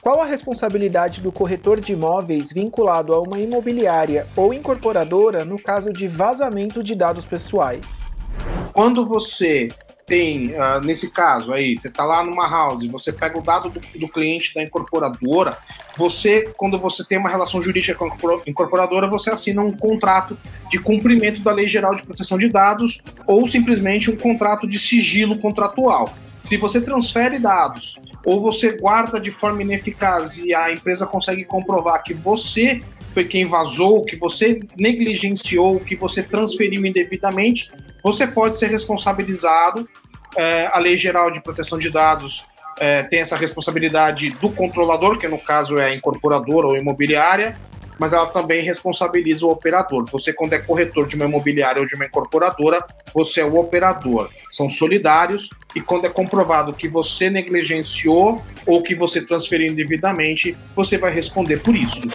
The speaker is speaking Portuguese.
Qual a responsabilidade do corretor de imóveis vinculado a uma imobiliária ou incorporadora no caso de vazamento de dados pessoais? Quando você tem, uh, nesse caso aí, você está lá numa house, você pega o dado do, do, cliente da incorporadora, você, quando você tem uma relação jurídica com a incorporadora, você assina um contrato de cumprimento da Lei Geral de Proteção de Dados ou simplesmente um contrato de sigilo contratual. Se você transfere dados ou você guarda de forma ineficaz e a empresa consegue comprovar que você foi quem vazou, que você negligenciou, que você transferiu indevidamente, você pode ser responsabilizado. É, a Lei Geral de Proteção de Dados é, tem essa responsabilidade do controlador, que no caso é a incorporadora ou imobiliária, mas ela também responsabiliza o operador. Você, quando é corretor de uma imobiliária ou de uma incorporadora, você é o operador. São solidários e quando é comprovado que você negligenciou ou que você transferiu indevidamente, você vai responder por isso.